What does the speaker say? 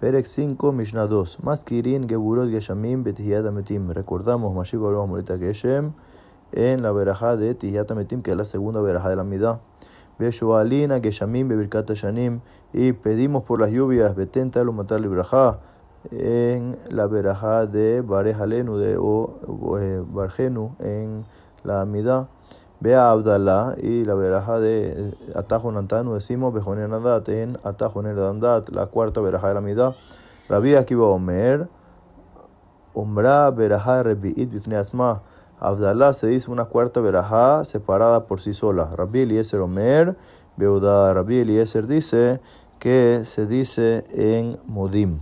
Perek 5, Mishnah 2. Maskirin Geburot Geshamim Betihiyat Ametim. Recordamos Mashiv Morita Geshem en la verajá de Tihiyat Ametim, que es la segunda verajá de la Midah. Beshoalina Geshamim Bebirkat Shanim. Y pedimos por las lluvias, Betenta Lumatar Librajá en la verajá de Barejalenu de o eh, Bargenu en la Midah. Ve a Abdalá y la veraja de Atajo Nantanu decimos Bejonenadat en Atajo Nedandat, la cuarta veraja de la mitad. Rabbi Akiva Omer, Ombra veraja Rebi'it Bifne Asma. Abdalá se dice una cuarta veraja separada por sí sola. Rabbi Eliezer Omer, Beuda Rabbi Eliezer dice que se dice en Modim.